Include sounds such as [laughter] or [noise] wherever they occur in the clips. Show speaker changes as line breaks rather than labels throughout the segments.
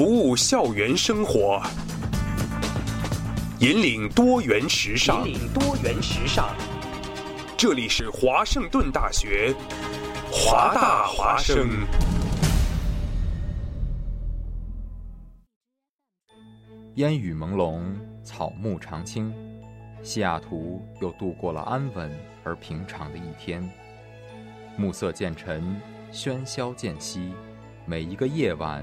服务校园生活，引领多元时尚。引领多元时尚。这里是华盛顿大学，华大华生。
烟雨朦胧，草木常青，西雅图又度过了安稳而平常的一天。暮色渐沉，喧嚣渐息，每一个夜晚，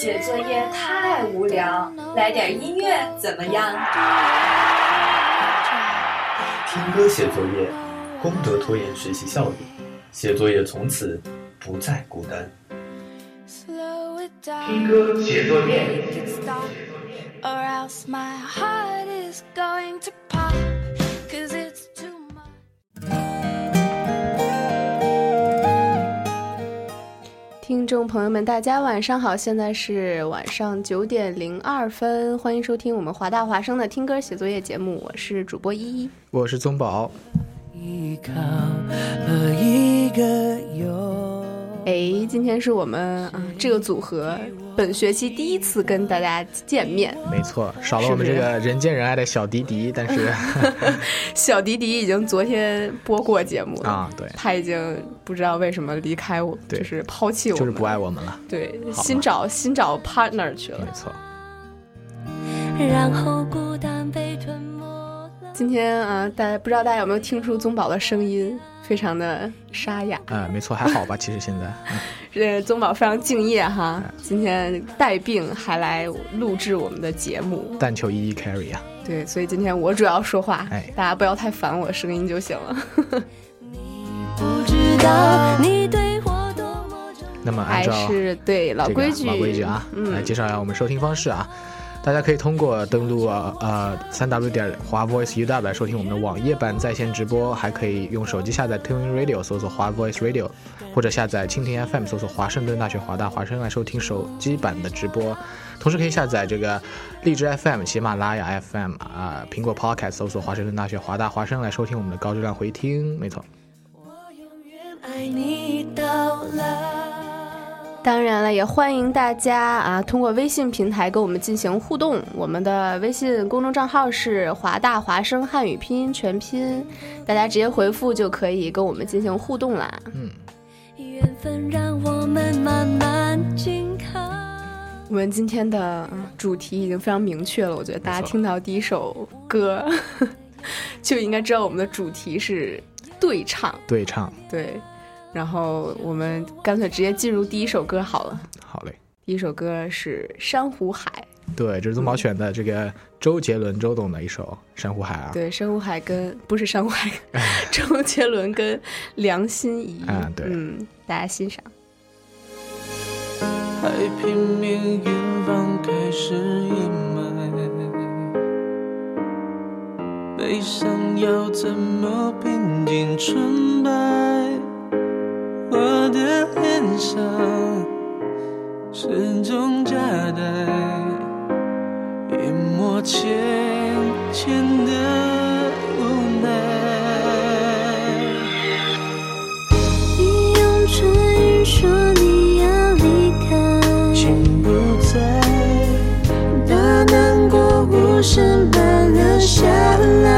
写作业太无聊，来点音乐怎么样？
听歌写作业，功德拖延学习效率，写作业从此不再孤单。
听歌写作业。
众朋友们，大家晚上好，现在是晚上九点零二分，欢迎收听我们华大华声的听歌写作业节目，我是主播依依，
我是宗宝。
哎，今天是我们啊这个组合本学期第一次跟大家见面。
没错，少了我们这个人见人爱的小迪迪，但是 [laughs]
小迪迪已经昨天播过节目了
啊，对，
他已经不知道为什么离开我，就是抛弃我们，
就是不爱我们了。
对，新找新找 partner 去了。
没错。
然后孤单被吞没今天啊，大家不知道大家有没有听出宗宝的声音？非常的沙哑，
嗯，没错，还好吧？其实现在，[laughs]
这宗宝非常敬业哈，今天带病还来录制我们的节目，
但求一一 carry 啊。
对，所以今天我主要说话，哎，大家不要太烦我的声音就行了。[laughs]
那么按照
是对老规矩，
老规矩啊，来介绍一下我们收听方式啊。大家可以通过登录啊呃三 w 点华 voice u w 来收听我们的网页版在线直播，还可以用手机下载 Tuning Radio 搜索华 voice radio，或者下载蜻蜓 FM 搜索华盛顿大学华大华声来收听手机版的直播。同时可以下载这个荔枝 FM、喜马拉雅 FM 啊，苹果 Podcast 搜索华盛顿大学华大华声来收听我们的高质量回听。没错。我永远爱你
到老。当然了，也欢迎大家啊，通过微信平台跟我们进行互动。我们的微信公众账号是华大华声汉语拼音全拼，大家直接回复就可以跟我们进行互动啦。嗯。缘分让我们慢慢近靠我们今天的主题已经非常明确了，我觉得大家听到第一首歌 [laughs] 就应该知道我们的主题是对唱。
对唱。
对。然后我们干脆直接进入第一首歌好了。
好嘞，
第一首歌是《珊瑚海》。
对，这是宗宝选的这个周杰伦周董的一首《珊瑚海》啊。
对，《珊瑚海》跟不是《珊瑚海》，周杰伦跟梁心颐。
啊，对，
嗯，大家欣赏。
海平面远方开始阴霾，悲伤要怎么平静纯白？我的脸上始终夹带一抹浅浅的无奈。
你用唇语说你要离开，
心不在，把难过
无声般流下来，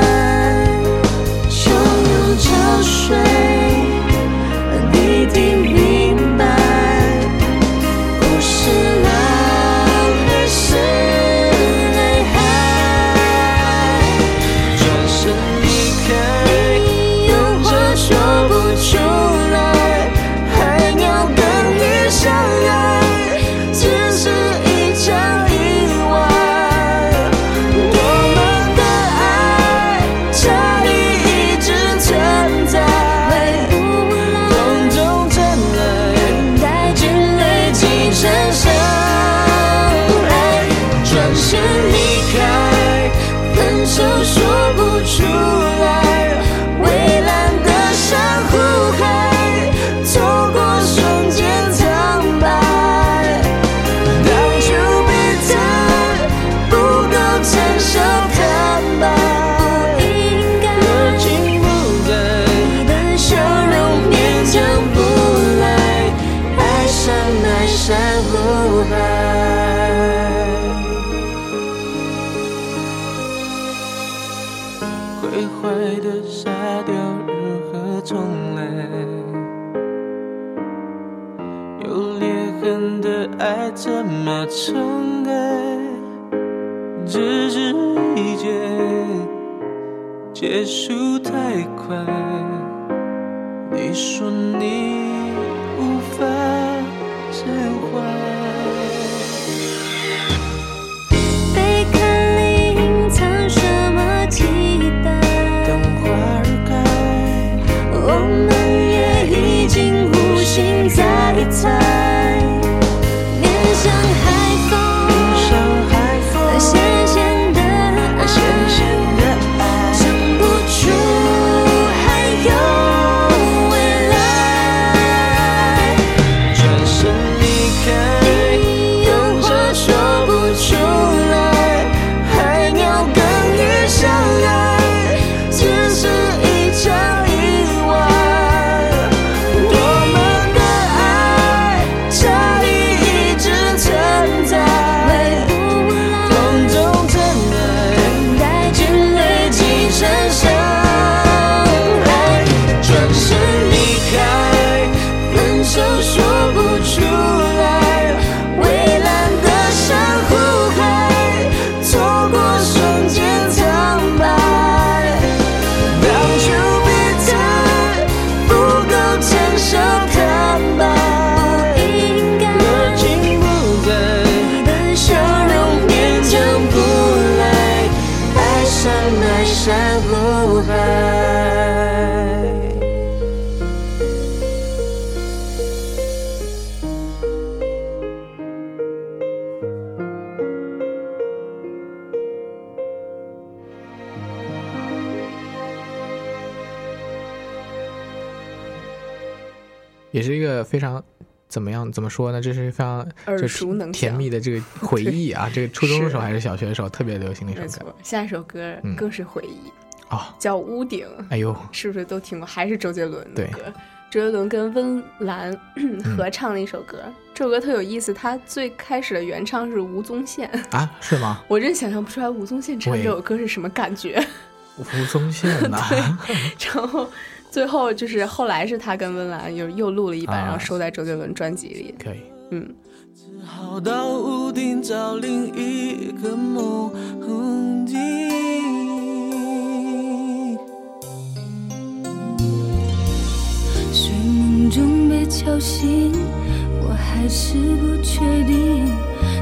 束太快。
怎么样怎么说呢？这是非常
耳熟能详
甜蜜的这个 [laughs] 回忆啊！这个初中的时候还是小学的时候特别流行的一首歌，
下一首歌
嗯
更是回忆，
啊！
叫《屋顶》。
哎呦，
是不是都听过？还是周杰伦的
对
歌？周杰伦跟温岚合唱的一首歌，这首歌特有意思。他最开始的原唱是吴宗宪，
啊，是吗？[laughs]
我真想象不出来吴宗宪唱这首歌是什么感觉。[laughs]
吴宗宪呐，
然后最后就是后来是他跟温岚又又录了一版，
啊
然后收在周杰伦专辑里。
可以。
嗯，
好到屋顶找另一个梦境。
睡梦中被敲醒，我还是不确定，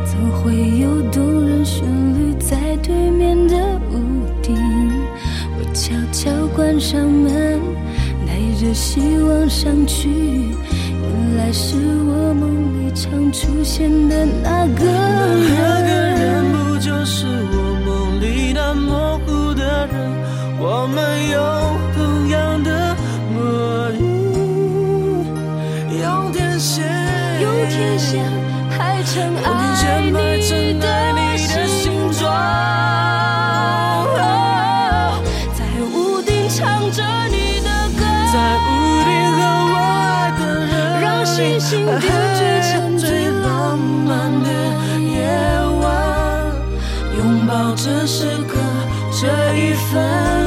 怎会有动人旋律在对面的屋顶？我悄悄关上门，带着希望上去，原来是我梦里常出现的那个人
那个人
人。
不就是我梦里那模糊的人？我们有同样的魔力，用天线，
用天线排成爱你
成爱你的
形
形状。
的之前最浪漫的夜晚，
拥抱这时刻这一份。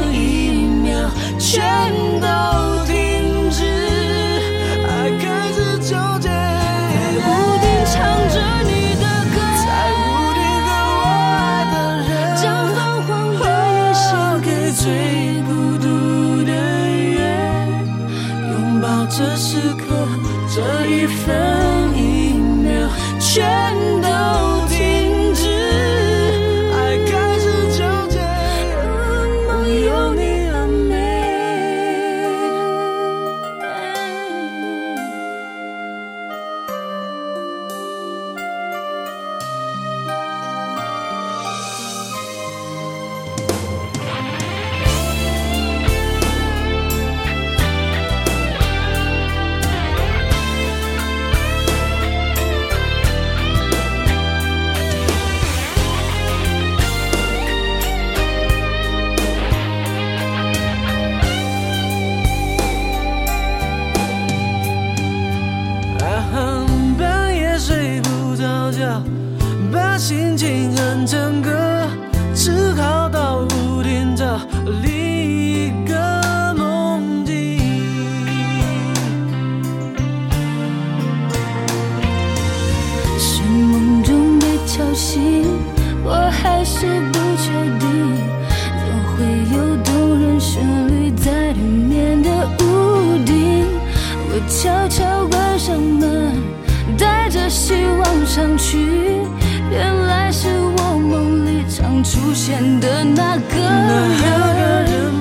情哼成歌，只好到屋顶找另一个梦境。
是梦中被敲醒，我还是不确定，怎会有动人旋律在对面的屋顶？我悄悄关上门，带着希望上去，原来出现的那个人。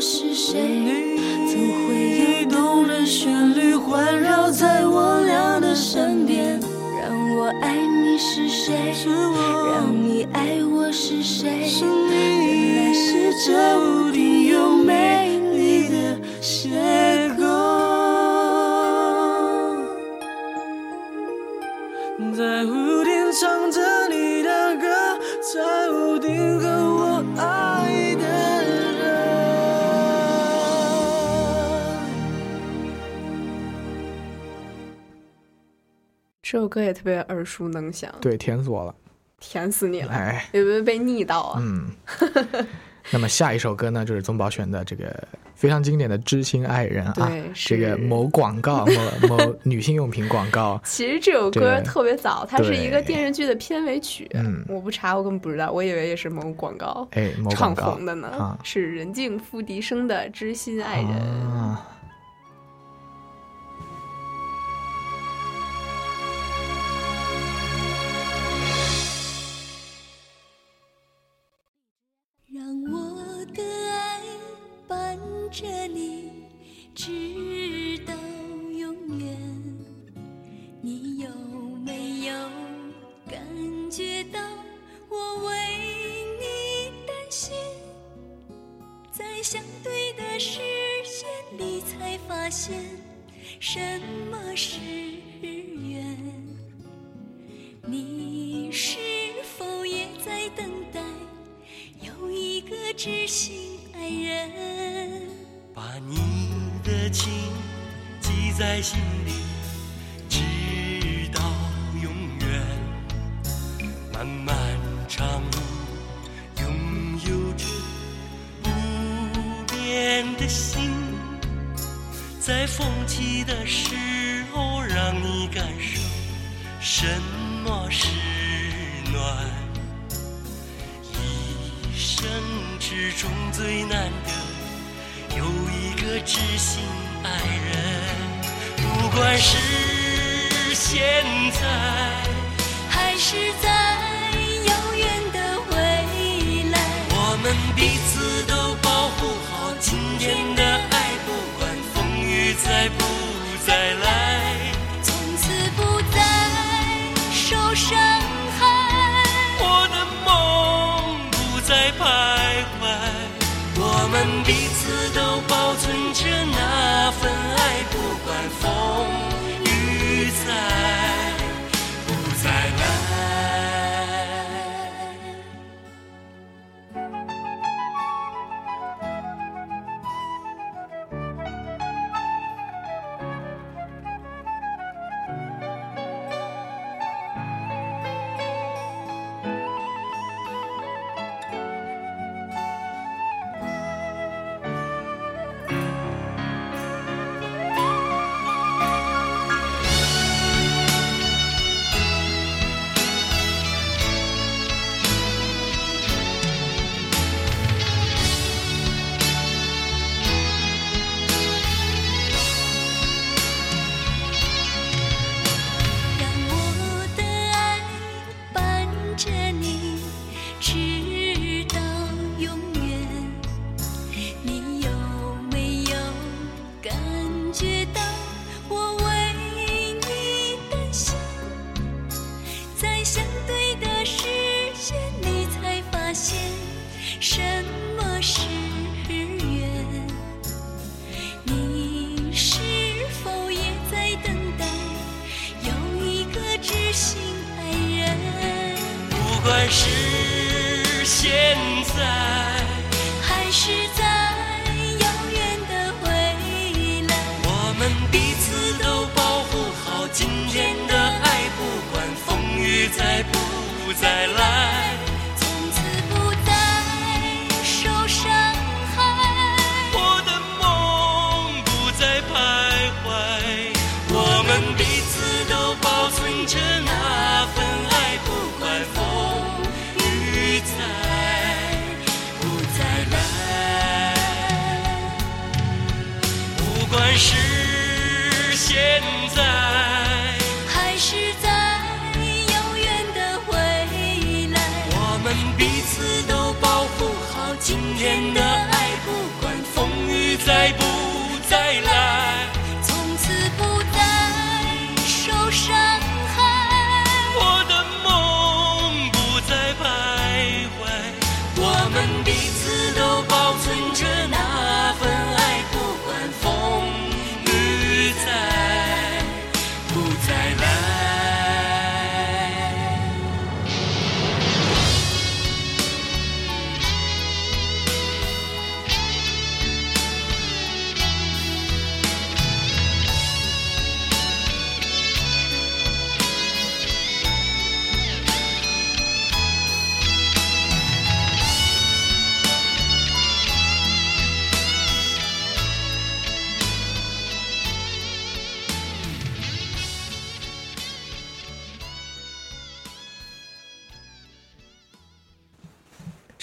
是谁？总会有动人旋律环绕在我俩的身边？让我爱你是谁？是我让你爱我是谁？原来是这屋顶
这首歌也特别耳熟能详，
对，甜死我了。
甜死你了，
哎
有没有被腻到啊？
嗯，那么下一首歌呢，就是宗宝选的这个非常经典的《知心爱人》啊
对，
这个某广告，某某女性用品广告。[laughs]
其实这首歌特别早，它是一个电视剧的片尾曲。
嗯
我不查，我根本不知道，我以为也是某广告
哎某
唱
广告
红的呢。
啊
是任静、付笛声的《知心爱人》
啊，
直到永远。你有没有感觉到我为你担心？在相对的视线里，才发现什么是缘。你是否也在等待？有一个知心爱人，
把你情记在心里直到永远。漫漫长路拥有着不变的心。在风起的时候让你感受什么是暖？一生之中最难得个知心爱人，不管是现在
还是在遥远的未来，
我们彼此都保护好今天的爱，不管风雨再不再来，
从此不再受伤害。
我的梦不再徘徊，彼此都保存着那份爱，不管风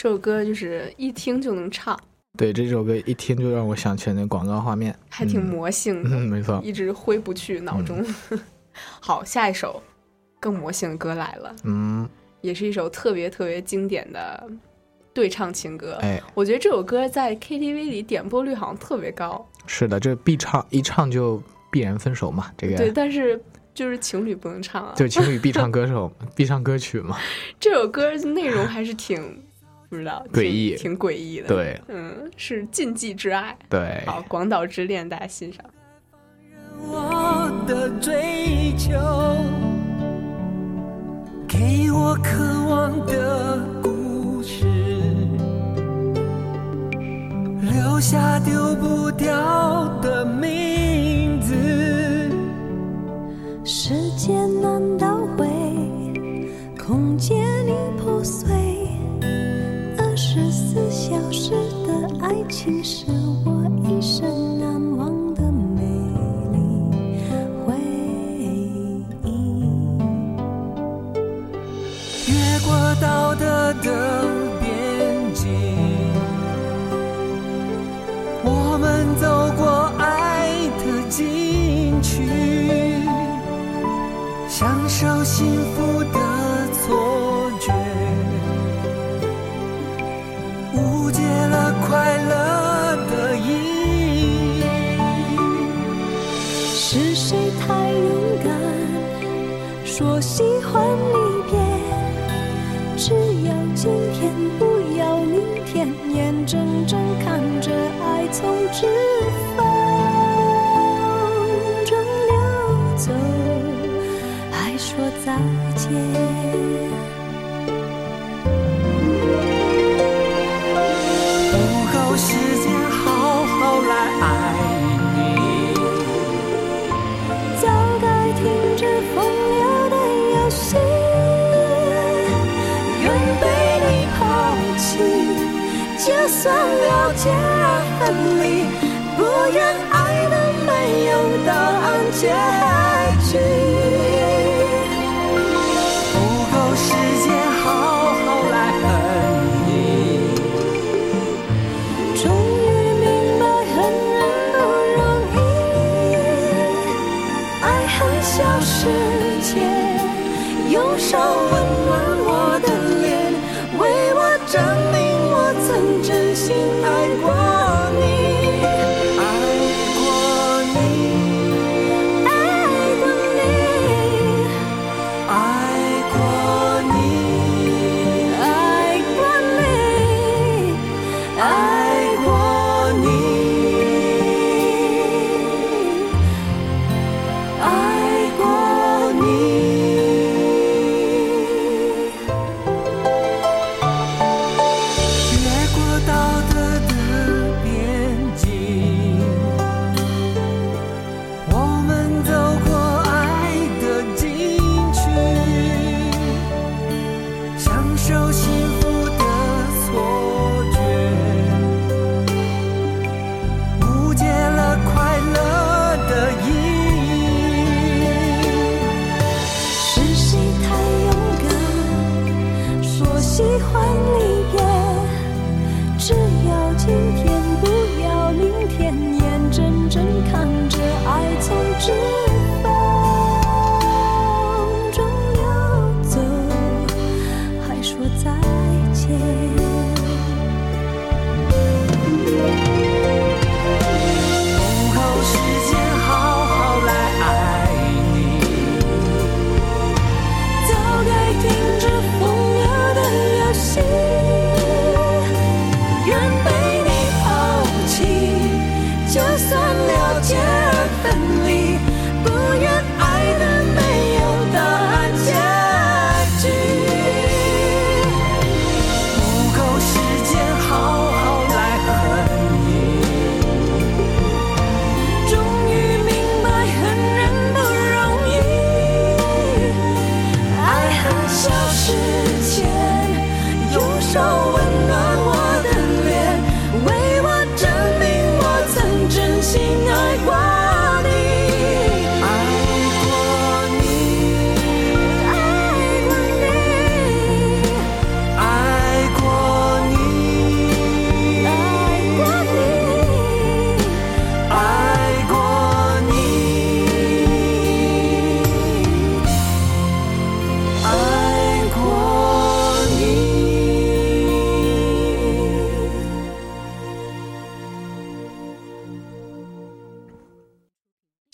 这首歌就是一听就能唱，
对这首歌一听就让我想起了那广告画面，
还挺魔性的，
嗯，没错，
一直挥不去脑中。[laughs] 好，下一首更魔性的歌来了，
嗯，
也是一首特别特别经典的对唱情歌。
哎，
我觉得这首歌在 KTV 里点播率好像特别高。
是的，这必唱一唱就必然分手嘛，这个。
对，但是就是情侣不能唱啊，
就情侣必唱歌手 [laughs] 必唱歌曲嘛。
这首歌内容还是挺不知道
诡异，
挺诡异的。
对，
嗯，是禁忌之爱。
对，
好，《广岛之恋》大家欣赏。
我的追求，给我渴望的故事，留下丢不掉的名字。
时间难倒回，空间已破碎，情是我一
生难忘的
美丽回忆。
越过道德的。
算了解而分离，不愿爱的没有答案结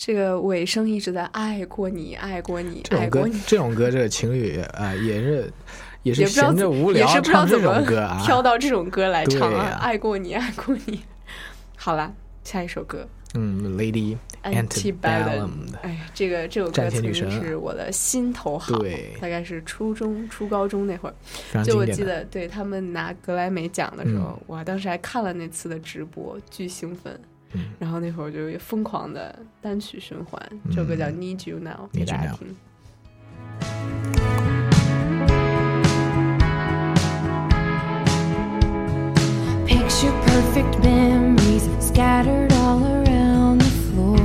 这个尾声一直在爱过你，爱过你，
这种歌
爱过你，，
这种歌，这个情侣啊、也是 [laughs] 也是
也不知道
闲着无聊
也是不知道
唱这
怎么
种歌啊，[laughs]
挑到这种歌来唱啊爱过你，爱过你。好了，下一首歌
嗯，Lady
Antebellum。哎，这个这首歌
战
曾经是我的心头好，
对
大概是初中、初高中那会儿，就我记得对他们拿格莱美奖的时候
嗯，
我当时还看了那次的直播，巨兴奋。
嗯
然后那会儿就疯狂的单曲循环，这首歌叫《
嗯
Need You Now》，
Need
给
You
大家
Now
听。
Picture perfect memories scattered all around the floor.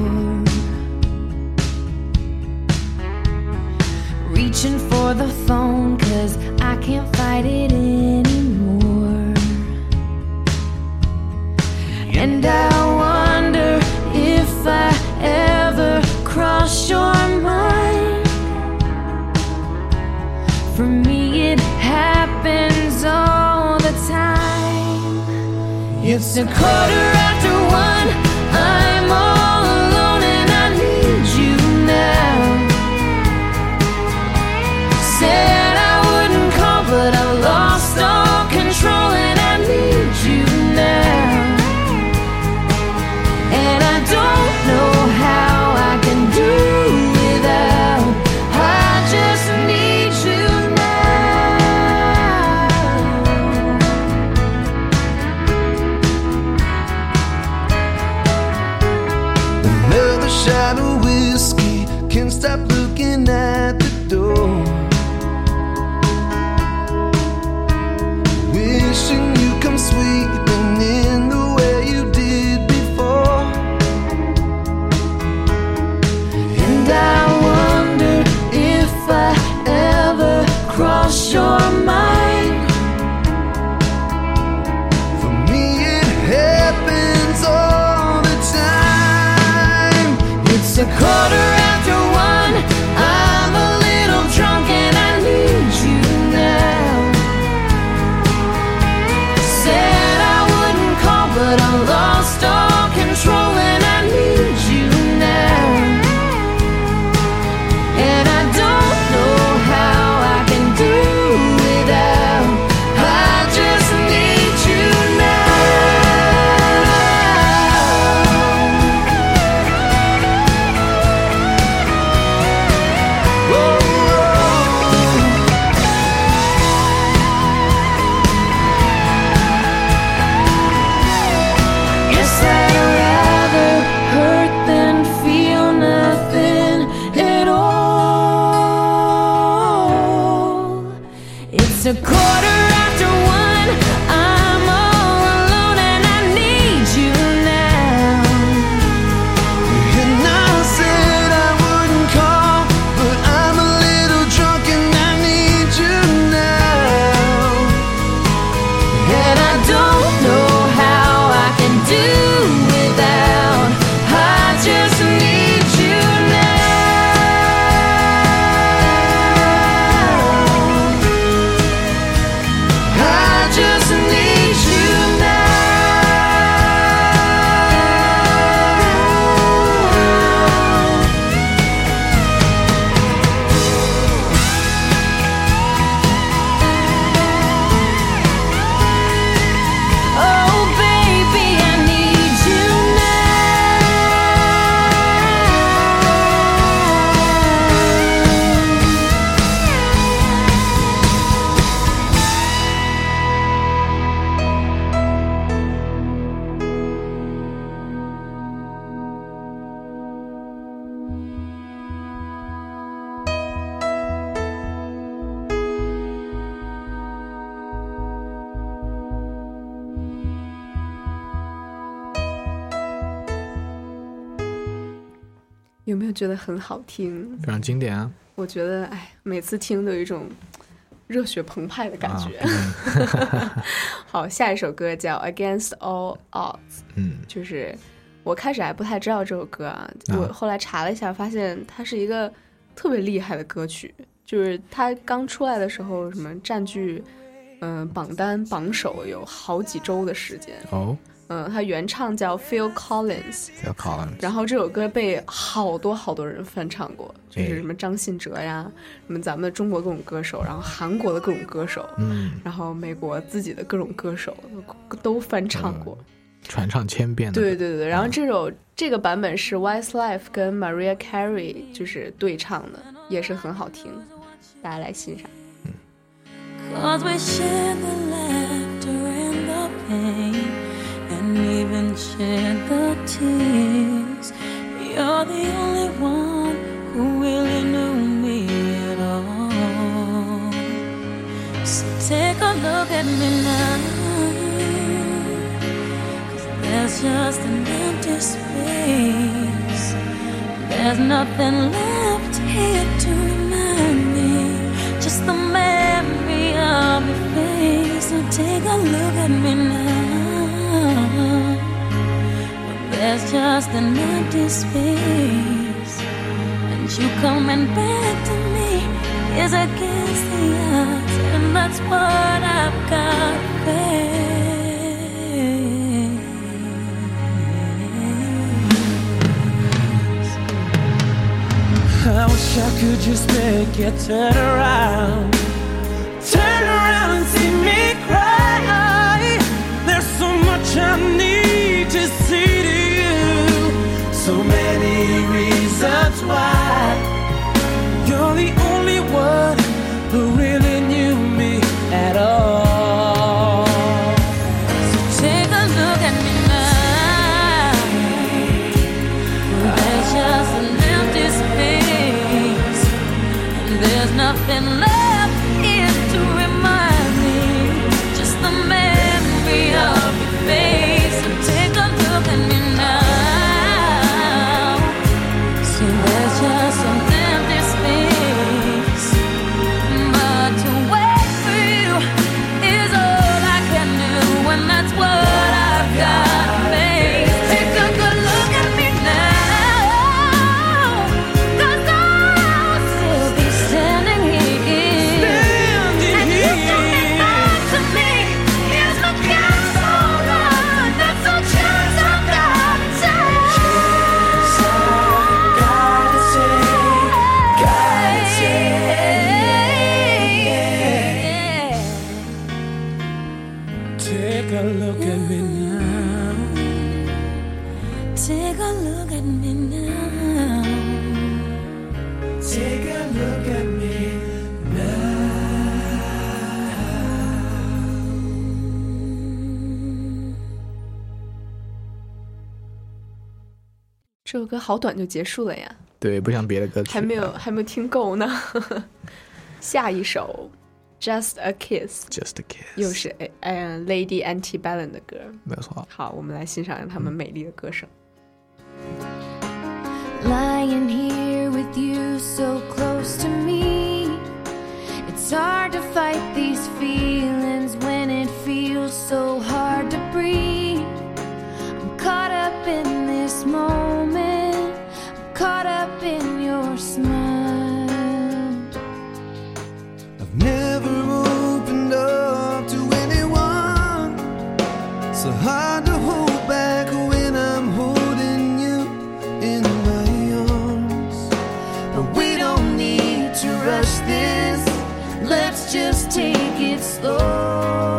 Reaching for the phone, cause I I can't fight it anymore. And I wonder Cross your mind. For me, it happens all the time. It's a quarter after one. I'm all alone and I need you now. Said
觉得很好听？
非常经典啊！
我觉得，哎，每次听都有一种热血澎湃的感觉。
啊 [laughs]
好，下一首歌叫《Against All Odds》，
嗯，
就是我开始还不太知道这首歌啊，我后来查了一下，发现它是一个特别厉害的歌曲。就是它刚出来的时候，什么占据嗯、榜单榜首有好几周的时间。
哦，
嗯，它原唱叫 Phil
Collins，Phil Collins。
然后这首歌被好多好多人翻唱过，就是
哎
什么张信哲呀，什么咱们的中国各种歌手，然后韩国的各种歌手，
嗯，
然后美国自己的各种歌手都都翻唱过。
传唱千遍的。
对对对，然后这首、这个版本是 Westlife 跟 Maria Carey 就是对唱的，也是很好听，大家来欣赏。
Cause even share the tears. You're the only one who really knew me at all. So take a look at me now. Cause there's just an empty space. There's nothing left here to remind me. Just the memory of your face. So take a look at me now. There's just an empty space, and you coming back to me is against the odds, and that's what I've got face.
I wish I could just make it turn around. Turn around and see me cry. There's so much I need So many reasons why.
歌好短就结束了呀，
对，不像别的歌曲，
还没有还没有听够呢。下一首《Just a Kiss》
Just a Kiss，
又是哎嗯 Lady Antebellum 的歌。
没有错。
好，我们来欣赏他们美丽的歌声。
Lying here with you so close to me. It's hard to fight these feelings when it feels so hard to breathe. I'm caught up in this moment, caught up in your smile.
I've never opened up to anyone. So hard to hold back when I'm holding you in my arms.
But we don't need to rush this. Let's just take it slow.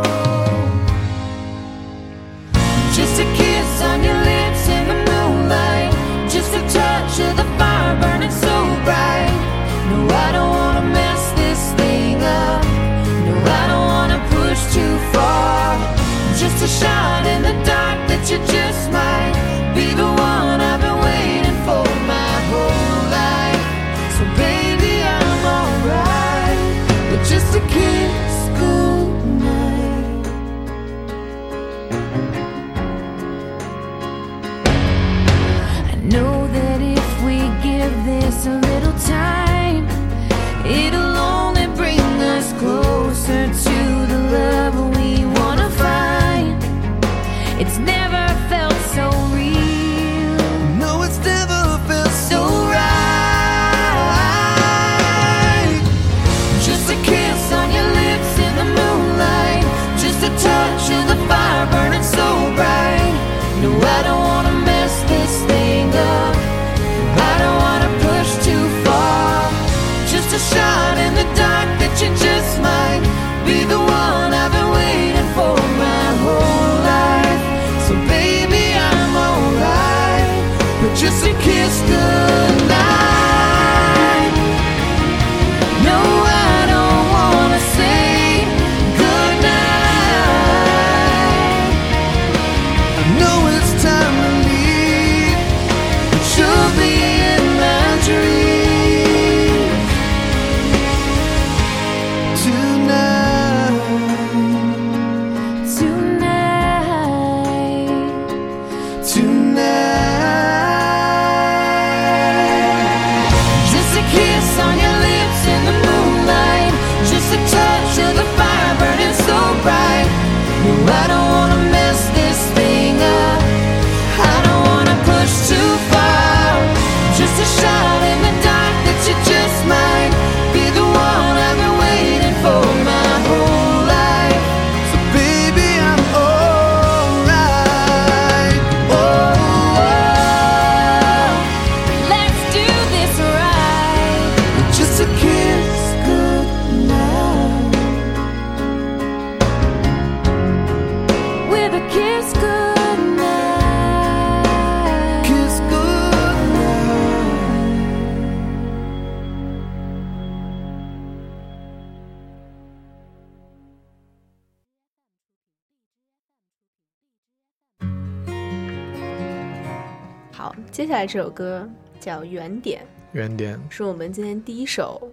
下来这首歌叫《原点
原点》，，
是我们今天第一首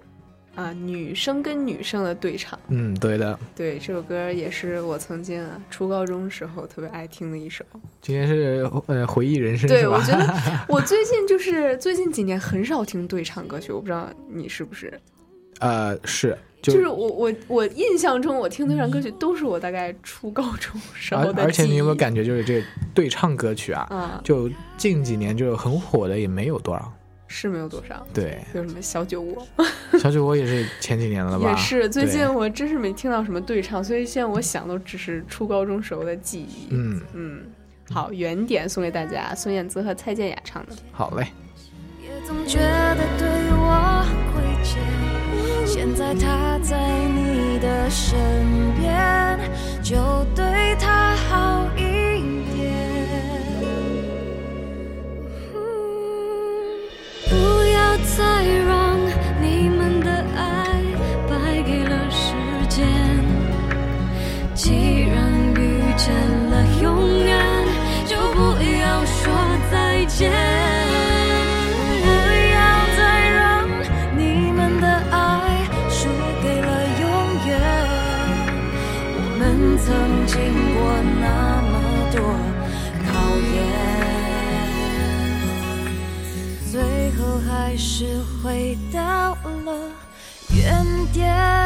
啊女生跟女生的对唱。
嗯，对的。
对，这首歌也是我曾经啊初高中时候特别爱听的一首。
今天是呃回忆人生
对，我觉得 [laughs] 我最近就是最近几年很少听对唱歌曲，我不知道你是不是？
呃是
就
就是
我我我印象中，我听对唱歌曲都是我大概初高中时候的
而而且你有没有感觉，就是这对唱歌曲啊，
啊
就近几年就是很火的也没有多少。
是没有多少。
对，
有什么小酒窝？
小酒窝也是前几年了吧？
也是，最近我真是没听到什么对唱，所以现在我想都只是初高中时候的记忆。
嗯
嗯，好，原点送给大家，孙燕姿和蔡健雅唱的。
好嘞。
也总觉得对。现在他在你的身边，就对他好一点。不要再让你们的爱败给了时间。既然遇见了永远，就不要说再见。经过那么多考验，最后还是回到了原点。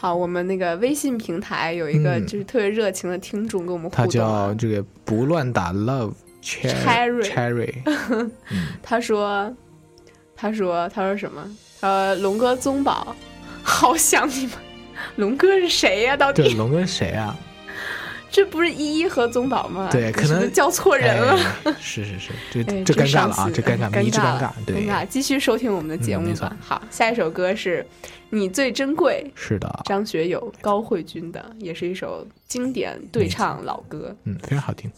好，我们那
个微信平台有一个
嗯
就是特别热情的听众跟我们互
他
动啊、
叫这个不乱打 love
Cherry
cherry，[laughs]
他说，他说，他说什么？呃，龙哥宗宝，好想你们。龙哥是谁呀、到底
对龙哥是谁啊？
这不是依依和宗宝吗？
对，可能
叫错人了。
哎是是是，这
哎
这尴尬了啊，这尴尬，
尴
迷之尴尬，对
尴，尬。继续收听我们的节目吧。好，下一首歌是你最珍贵，
是的，
张学友、高慧君的，也是一首经典对唱老歌。
嗯，非常好听。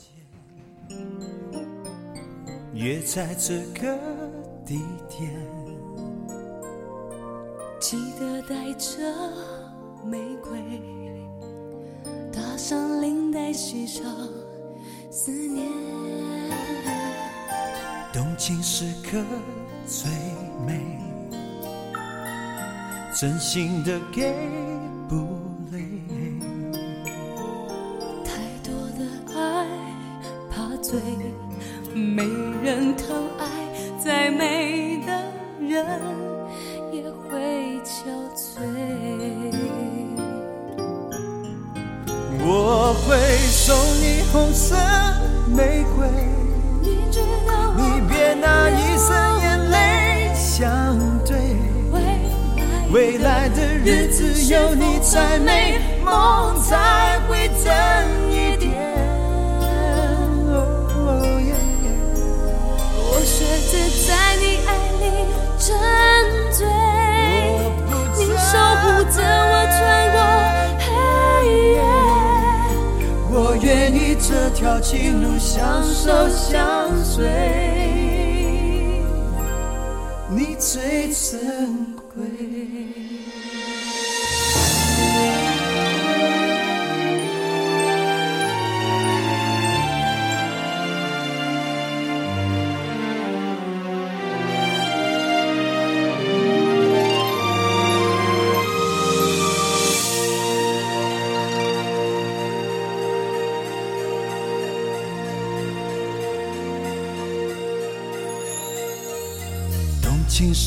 约在这个地点，
记得带着玫瑰，搭上领带，系上思念。
动情时刻最美，真心的给不累。我会送你红色玫瑰，
你
别拿一生眼泪相对。未来的日子有你才美，梦才会真情路相守相随，你最珍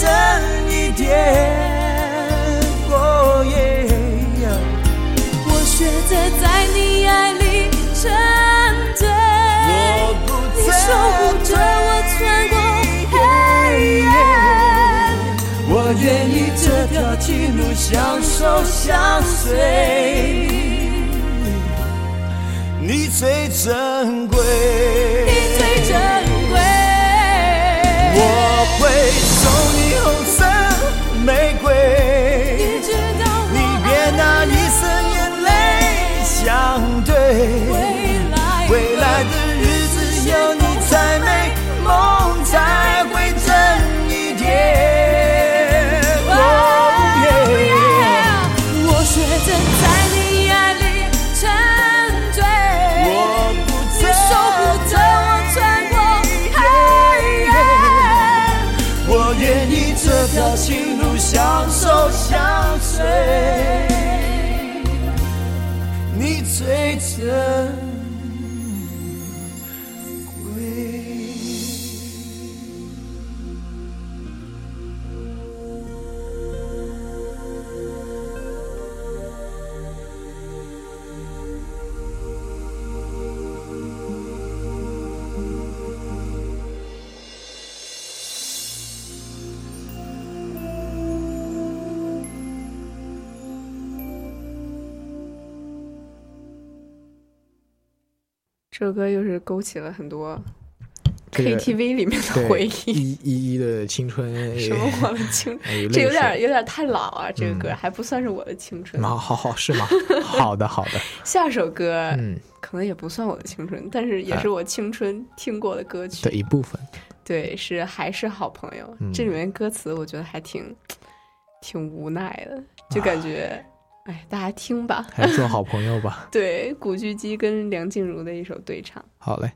真一点。哦耶！
我选择在你爱里沉醉，你守护着我穿过黑夜。
我愿意这条情路相守相随，你最珍贵，
这首歌又是勾起了很多 KTV 里面的回忆。
一一一的青春，[laughs]
什么我的青
哎有
这有点有点太老啊！这个歌
嗯
还不算是我的青春。
好好好是吗？好 [laughs] 的好的，
下首歌，
嗯，
可能也不算我的青春，但是也是我青春听过的歌曲。
的一部分。
对，是还是好朋友。
嗯
这里面歌词我觉得还挺挺无奈的，就感觉，哎，大家听吧。
还是做好朋友吧。[laughs]
对，古巨基跟梁静茹的一首对唱。
好嘞。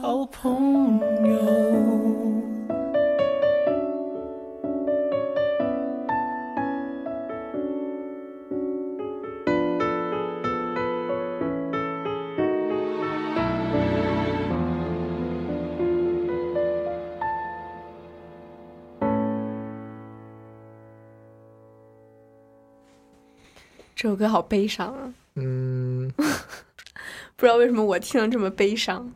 好朋友？
这首歌好悲伤啊！
嗯 [laughs]
不知道为什么我听了这么悲伤。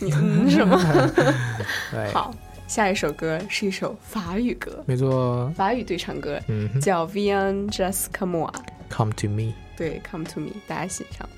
嗯，
你嗯什么？
对，
好，下一首歌是一首法语歌，
没错
法语对唱歌，
嗯
叫《Viens just come on》
，，Come to me。
对，Come to me，大家欣赏。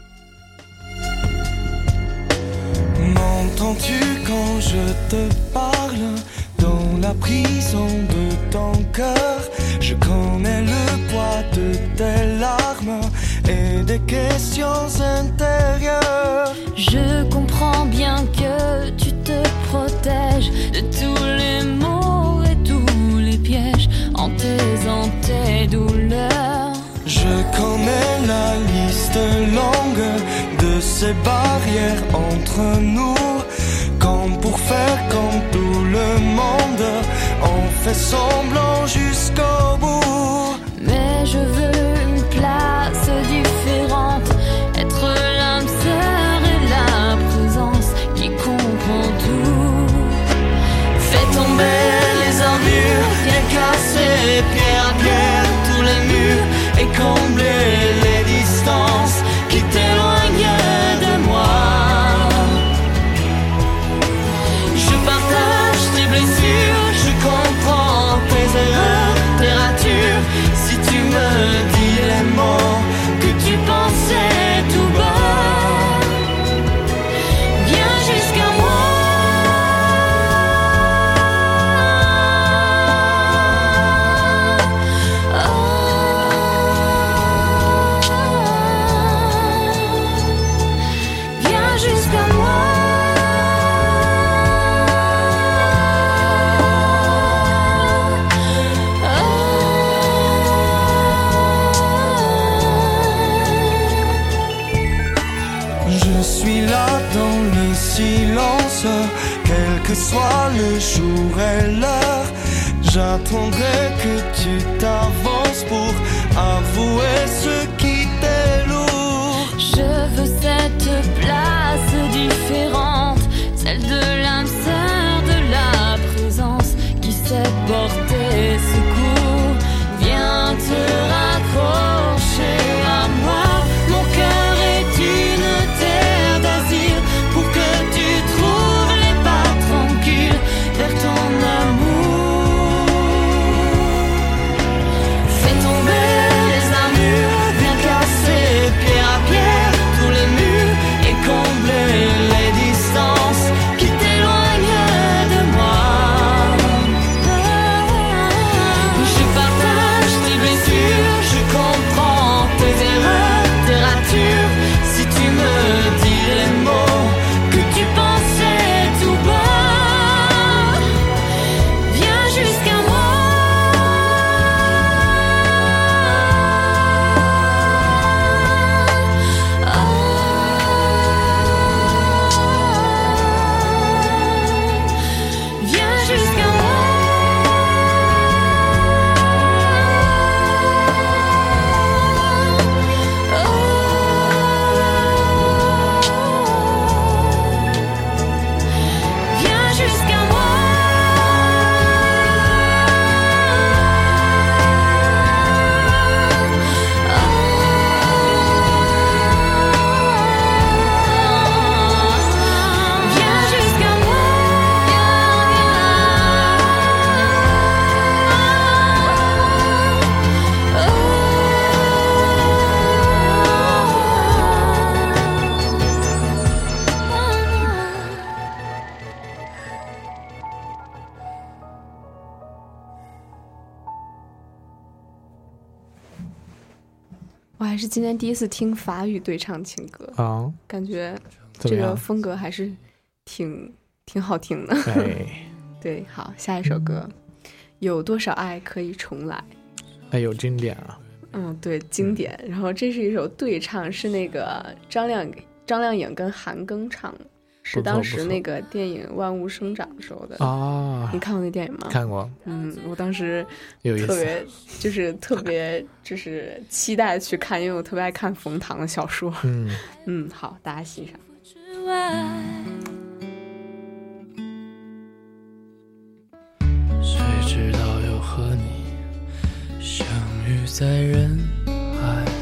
M'entends-tu quand je te parle dans la prison de ton cœur Je connais le poids de tes larmes et des questions intérieures.
Je comprends bien que tu te protèges de tous les maux et tous les pièges en taisant tes douleurs.
Je connais la liste longue de ces barrières entre nous. Comme pour faire comme tout le monde, on fait semblant jusqu'au bout.
Mais place différente, être l'âme sœur et la présence qui comprend tout.
Fais tomber les armures, viens casser pierre à pierre tous les murs et combler les distances qui t'éloignent de moi. Je partage tes blessures, je comprends tes erreurs, tes ratures. Si tu me dis les mots le que tu t'avances pour avouer ce
一次听法语对唱情歌，
啊，
感觉这个？风格还是挺挺好听的。
哎，[laughs]
对，好，下一首歌，有多少爱可以重来？
哎呦，经典啊！
嗯，对，经典。然后这是一首对唱，是那个张靓张靓颖跟韩庚唱的，是当时那个电影《万物生长》的时候的。
啊
你看过那电影吗？
看过。
嗯，我当时特别就是特别就是期待去看，因为我特别爱看冯唐的小说。
嗯 [laughs]
嗯，好，大家欣赏。
之外，
谁知道又和你相遇在人海？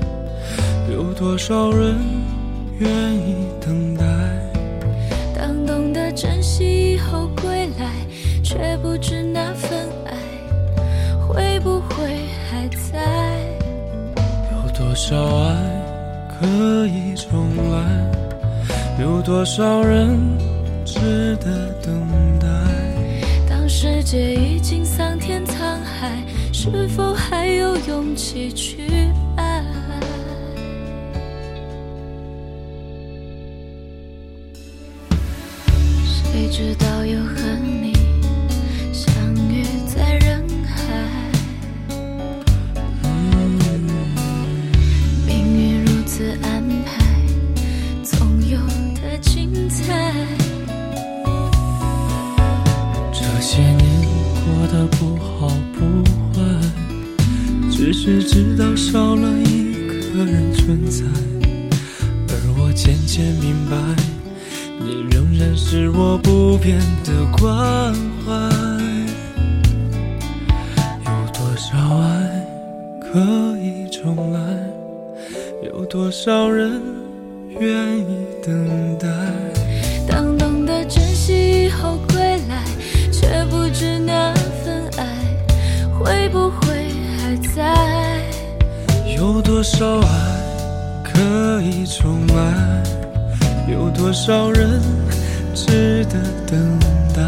有多少人愿意等待？
当懂得珍惜以后归来，却不知那份爱会不会还在。
有多少爱可以重来？有多少人值得等待？
当世界已经桑田沧海，是否还有勇气去直到又和你相遇在人海？命运如此安排，总有它精彩。
这些年过得不好不坏，只是知道少了一个人存在，而我渐渐明白，你仍然是我不变的关怀。有多少爱可以重来？有多少人愿意等待？
当懂得珍惜以后归来，却不知那份爱会不会还在。
有多少爱可以重来？有多少人值得等待？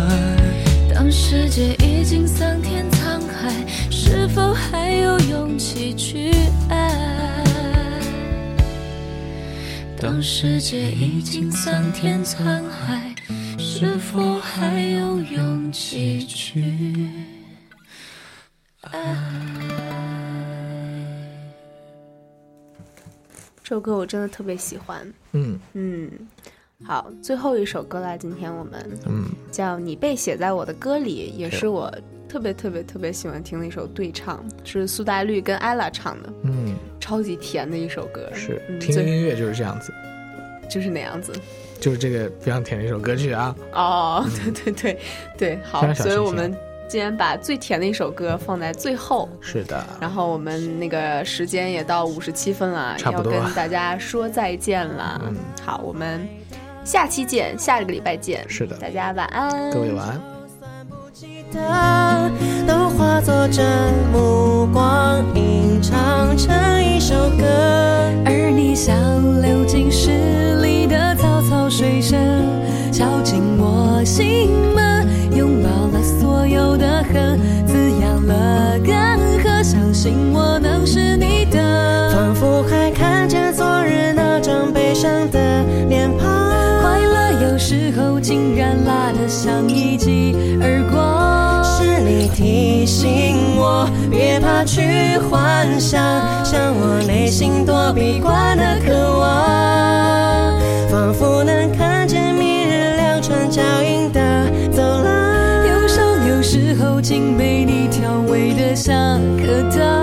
当世界已经桑田沧海，是否还有勇气去爱？当世界已经桑田沧海，是否还有勇气去爱？
这首歌我真的特别喜欢。
嗯
嗯，好，最后一首歌啦，今天我们
嗯
叫《你被写在我的歌里》，也是我特别特别特别喜欢听的一首对唱，是苏打绿跟 ella 唱的，
嗯，
超级甜的一首歌。
是听音乐就是这样子，
就是那样子。
就是这个非常甜的一首歌曲啊。
哦，[laughs] 对对对对，好所以我们今天把最甜的一首歌放在最后。
是的，
然后我们那个时间也到五十七分了，
差不多
要跟大家说再见了。
嗯
好，我们下期见，下个礼拜见。
是的
大家晚安，
各位晚安。
的都化作这目光，吟唱成一首歌。
而你像流进诗里的草草水声，敲进我心门，拥抱了所有的恨，滋养了干涸，相信我能是你的。
仿佛还看见昨日那张悲伤的脸庞。
时候竟然辣得像一记耳光。
是你提醒我，别怕去幻想，像我内心多闭关的渴望，仿佛能看见明日两串脚印的走廊。
忧伤有时候竟被你调味的像颗糖。